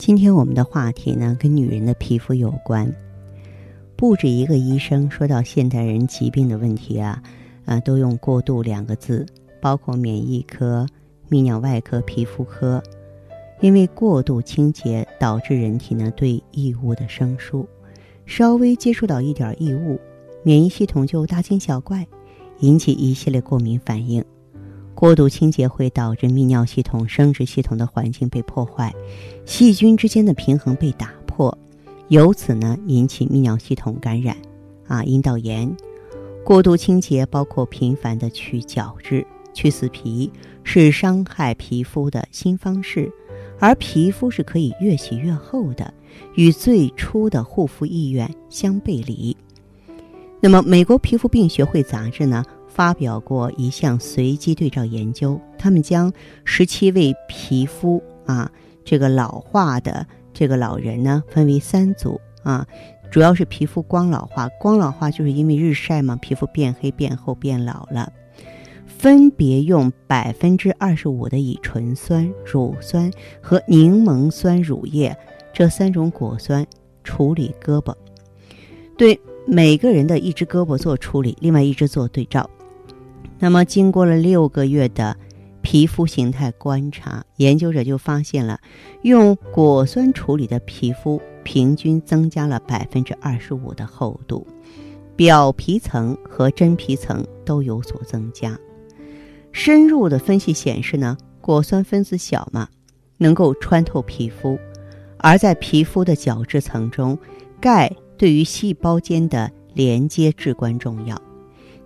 今天我们的话题呢，跟女人的皮肤有关。不止一个医生说到现代人疾病的问题啊，啊，都用“过度”两个字，包括免疫科、泌尿外科、皮肤科。因为过度清洁导致人体呢对异物的生疏，稍微接触到一点异物，免疫系统就大惊小怪，引起一系列过敏反应。过度清洁会导致泌尿系统、生殖系统的环境被破坏，细菌之间的平衡被打破，由此呢引起泌尿系统感染，啊，阴道炎。过度清洁包括频繁的去角质、去死皮，是伤害皮肤的新方式，而皮肤是可以越洗越厚的，与最初的护肤意愿相背离。那么，美国皮肤病学会杂志呢？发表过一项随机对照研究，他们将十七位皮肤啊这个老化的这个老人呢分为三组啊，主要是皮肤光老化，光老化就是因为日晒嘛，皮肤变黑、变厚、变老了。分别用百分之二十五的乙醇酸、乳酸和柠檬酸乳液这三种果酸处理胳膊，对每个人的一只胳膊做处理，另外一只做对照。那么，经过了六个月的皮肤形态观察，研究者就发现了，用果酸处理的皮肤平均增加了百分之二十五的厚度，表皮层和真皮层都有所增加。深入的分析显示呢，果酸分子小嘛，能够穿透皮肤，而在皮肤的角质层中，钙对于细胞间的连接至关重要。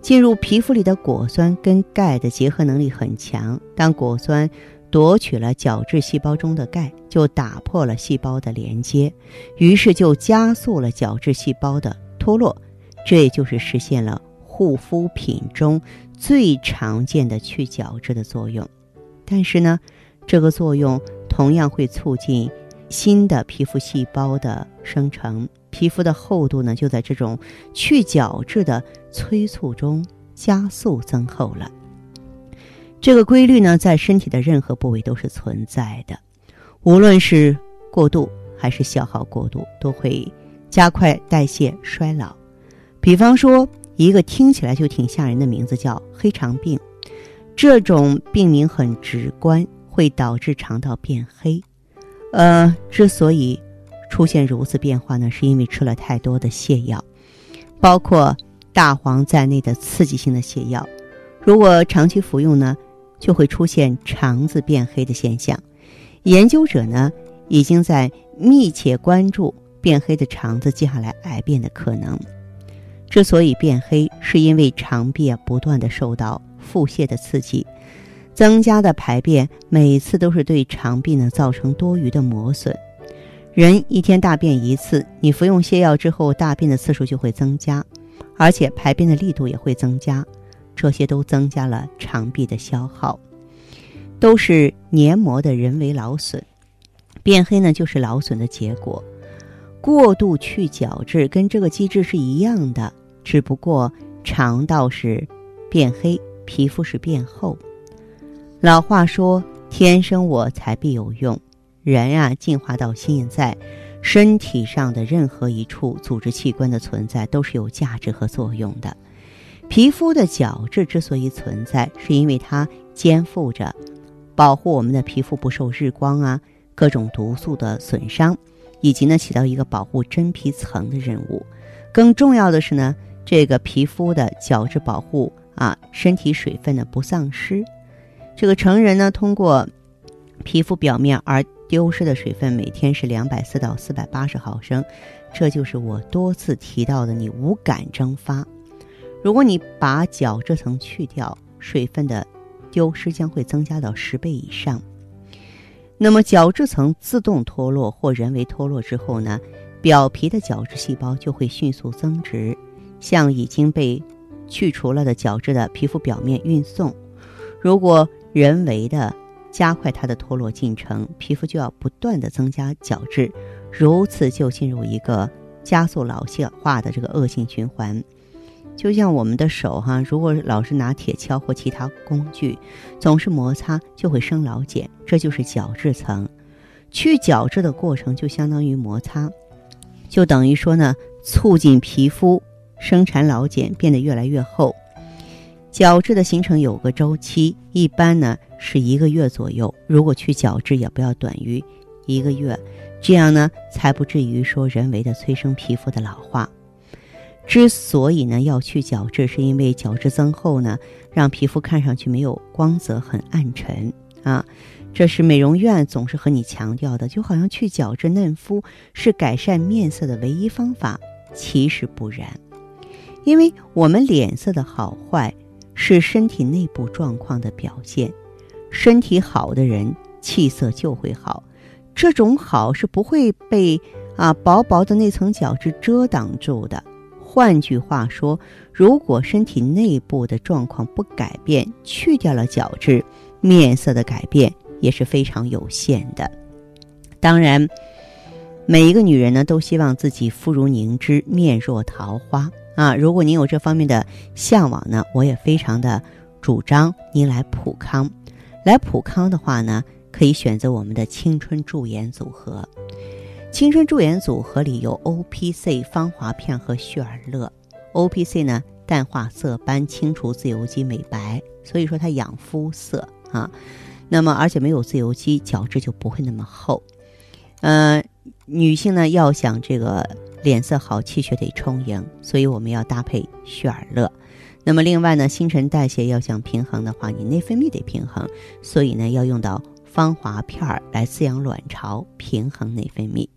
进入皮肤里的果酸跟钙的结合能力很强，当果酸夺取了角质细胞中的钙，就打破了细胞的连接，于是就加速了角质细胞的脱落，这也就是实现了护肤品中最常见的去角质的作用。但是呢，这个作用同样会促进新的皮肤细胞的生成。皮肤的厚度呢，就在这种去角质的催促中加速增厚了。这个规律呢，在身体的任何部位都是存在的，无论是过度还是消耗过度，都会加快代谢衰老。比方说，一个听起来就挺吓人的名字叫黑肠病，这种病名很直观，会导致肠道变黑。呃，之所以。出现如此变化呢，是因为吃了太多的泻药，包括大黄在内的刺激性的泻药。如果长期服用呢，就会出现肠子变黑的现象。研究者呢，已经在密切关注变黑的肠子接下来癌变的可能。之所以变黑，是因为肠壁不断的受到腹泻的刺激，增加的排便每次都是对肠壁呢造成多余的磨损。人一天大便一次，你服用泻药之后，大便的次数就会增加，而且排便的力度也会增加，这些都增加了肠壁的消耗，都是黏膜的人为劳损。变黑呢，就是劳损的结果。过度去角质跟这个机制是一样的，只不过肠道是变黑，皮肤是变厚。老话说：“天生我材必有用。”人啊，进化到现在，身体上的任何一处组织器官的存在都是有价值和作用的。皮肤的角质之所以存在，是因为它肩负着保护我们的皮肤不受日光啊、各种毒素的损伤，以及呢起到一个保护真皮层的任务。更重要的是呢，这个皮肤的角质保护啊，身体水分呢不丧失。这个成人呢，通过皮肤表面而丢失的水分每天是两百四到四百八十毫升，这就是我多次提到的你无感蒸发。如果你把角质层去掉，水分的丢失将会增加到十倍以上。那么角质层自动脱落或人为脱落之后呢，表皮的角质细胞就会迅速增殖，向已经被去除了的角质的皮肤表面运送。如果人为的加快它的脱落进程，皮肤就要不断的增加角质，如此就进入一个加速老化的这个恶性循环。就像我们的手哈，如果老是拿铁锹或其他工具，总是摩擦，就会生老茧，这就是角质层。去角质的过程就相当于摩擦，就等于说呢，促进皮肤生产老茧变得越来越厚。角质的形成有个周期，一般呢是一个月左右。如果去角质，也不要短于一个月，这样呢才不至于说人为的催生皮肤的老化。之所以呢要去角质，是因为角质增厚呢，让皮肤看上去没有光泽，很暗沉啊。这是美容院总是和你强调的，就好像去角质嫩肤是改善面色的唯一方法，其实不然。因为我们脸色的好坏是身体内部状况的表现，身体好的人气色就会好，这种好是不会被啊薄薄的那层角质遮挡住的。换句话说，如果身体内部的状况不改变，去掉了角质，面色的改变也是非常有限的。当然，每一个女人呢都希望自己肤如凝脂，面若桃花啊。如果您有这方面的向往呢，我也非常的主张您来普康。来普康的话呢，可以选择我们的青春驻颜组合。青春驻颜组合里有 O P C 芳华片和旭尔乐。O P C 呢，淡化色斑、清除自由基、美白，所以说它养肤色啊。那么而且没有自由基，角质就不会那么厚。呃，女性呢要想这个脸色好、气血得充盈，所以我们要搭配血尔乐。那么另外呢，新陈代谢要想平衡的话，你内分泌得平衡，所以呢要用到芳华片儿来滋养卵巢，平衡内分泌。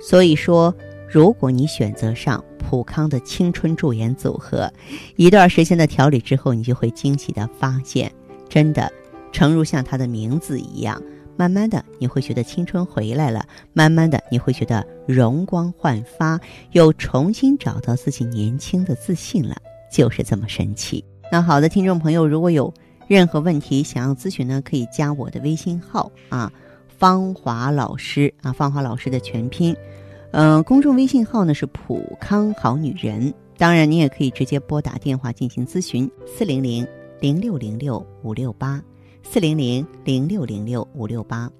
所以说，如果你选择上普康的青春驻颜组合，一段时间的调理之后，你就会惊喜的发现，真的，诚如像它的名字一样，慢慢的你会觉得青春回来了，慢慢的你会觉得容光焕发，又重新找到自己年轻的自信了，就是这么神奇。那好的，听众朋友，如果有任何问题想要咨询呢，可以加我的微信号啊。芳华老师啊，芳华老师的全拼，嗯，公众微信号呢是普康好女人。当然，你也可以直接拨打电话进行咨询，四零零零六零六五六八，四零零零六零六五六八。